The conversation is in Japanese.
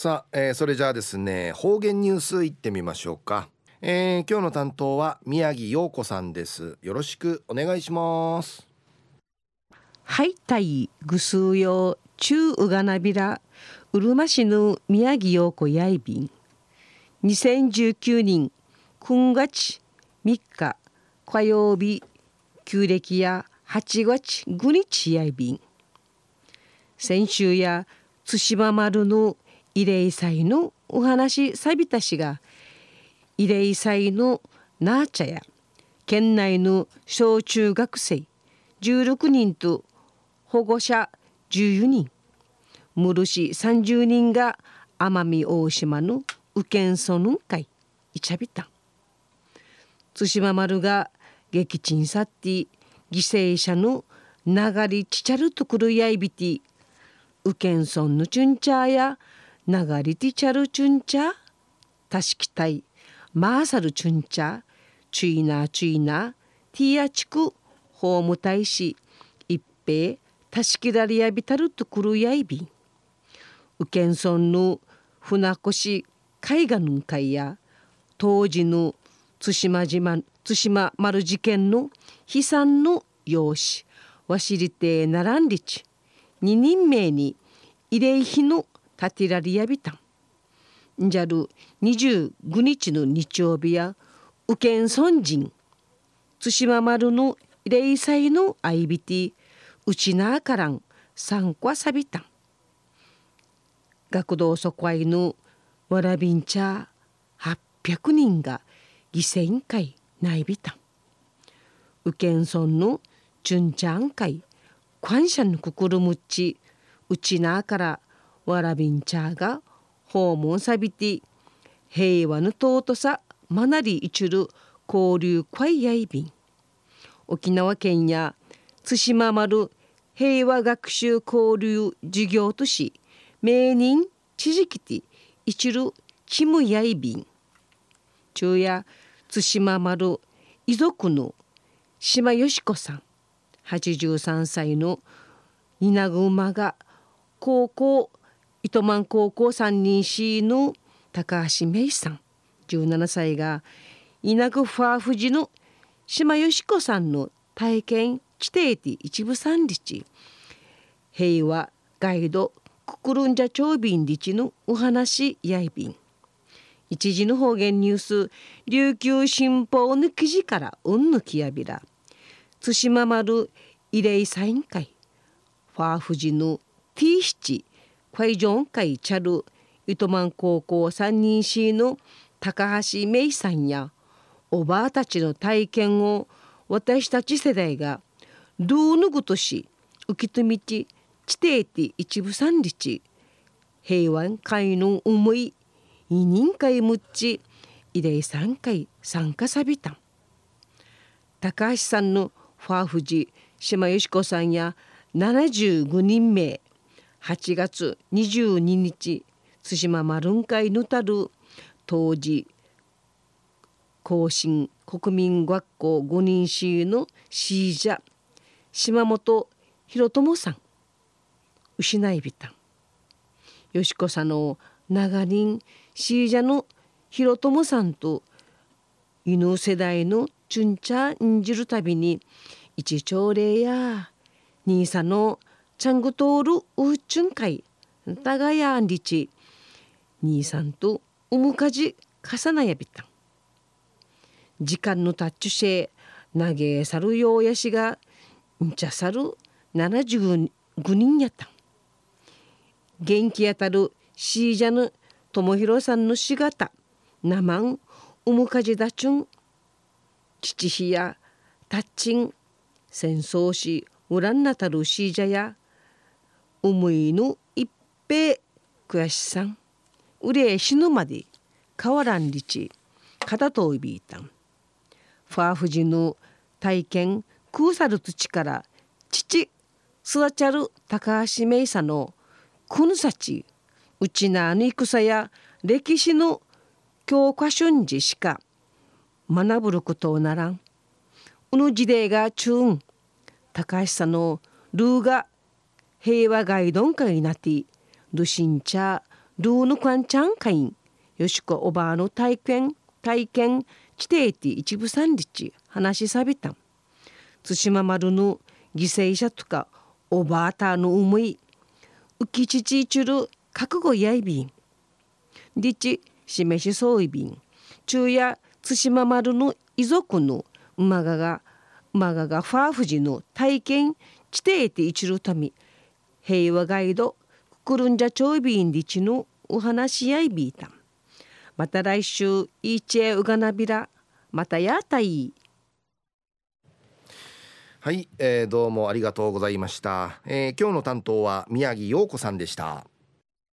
さあ、えー、それじゃあですね方言ニュースいってみましょうか、えー、今日の担当は宮城陽子さんです。よろしくお願いします。はいたいぐすうよ中うがなびらうるま市の宮城陽子やいびん。2019年9月3日火曜日旧暦や8月5日やいびん。先週や対馬丸の慰霊祭のお話さびたしが慰霊祭のナーチャや県内の小中学生16人と保護者14人。室市30人が奄美大島の右県村の会いちゃびた対馬丸が撃沈さって犠牲者の流りちちゃるとくるやいびて右県村のチュンチャーやながりてちゃるちゅんちゃ？たしきたい。まーさるちゅんちゃ？ちゅいなちゅいな？ティアチク法務大使。一平たしきだりやびたるとくるやいびうけんそんぬ船越海岸のいや。当時の対馬島対馬丸事件の悲惨のようしわしりてならんりち。二人名に慰霊碑の建てらりやびたん。じゃる25日の日曜日や右県村人対馬丸の霊祭の相びてうちなからん参加さびたん。学童疎開のわらびんちゃ800人が犠牲会ないびたん。右県村の純ちゃん会感謝のくくるむっちうちなからわらびんちゃが訪問さびて平和の尊さまなりいちる交流会やいびん。沖縄県や対馬丸平和学習交流事業都市名人知事きていちるキムやいびん。昼夜対馬丸遺族の島よし子さん83歳の稲熊が高校糸満高校3人 C の高橋芽衣さん。17歳が稲具ファーフジの島よし子さんの体験地底ティ一部三日平和ガイドククルンジャ長便日のお話やいびん。一時の方言ニュース琉球新報の記事からうんぬきやびら。対馬丸慰霊サイン会。ファーフジの T7 ァイジョン会チャル糸満高校3人 C の高橋芽衣さんやおばあたちの体験を私たち世代がどうぬぐとし浮きとみち地底て一部三日平和会の思い委任会むっち慰霊三回参加さびた高橋さんのファーフジ島よし子さんや75人名8月22日対馬丸ん会ぬたる当時更新国民学校5人市のシージャ島本博友さん失いびたんよしこさの長人シージャの博友さんと犬世代のチュンチャんじるたびに一朝礼や兄さんのちゃんぐとおるうちゅんかいたがやんりち兄さんとうむかじ重なやびた時間のタッチシェ投げさるようやしがんちゃさる75人やった元気やたるシージャヌ友弘さんのしがたなまんうむかじだちゅん父ひやたっちん戦争しうらんなたるシージャや思いぬ一平悔しさん。うれ死ぬまで変わらんりち肩といびいたん。ファーフジの体験空さる土から父育ちゃる高橋名さのくぬさちうちなに戦や歴史の教科書んじしか学ぶることならん。うぬ時代が中ん高橋さんのルーが平和ガイドン会になってルシンチャルーヌクアンチャンカインよしこおばあの体験体験地底ティ一部三日話しさびたん。対馬丸の犠牲者とかおばあたの思い浮きちちちゅる覚悟やいびん。りち示しそういびん。昼夜対馬丸の遺族の馬がが馬ががファーフジの体験地底て一るため平和ガイドくるんじゃちょいびんりちのお話し合いビータンまた来週イーチェウガナビラまたやたい。はい、えー、どうもありがとうございました、えー、今日の担当は宮城陽子さんでした。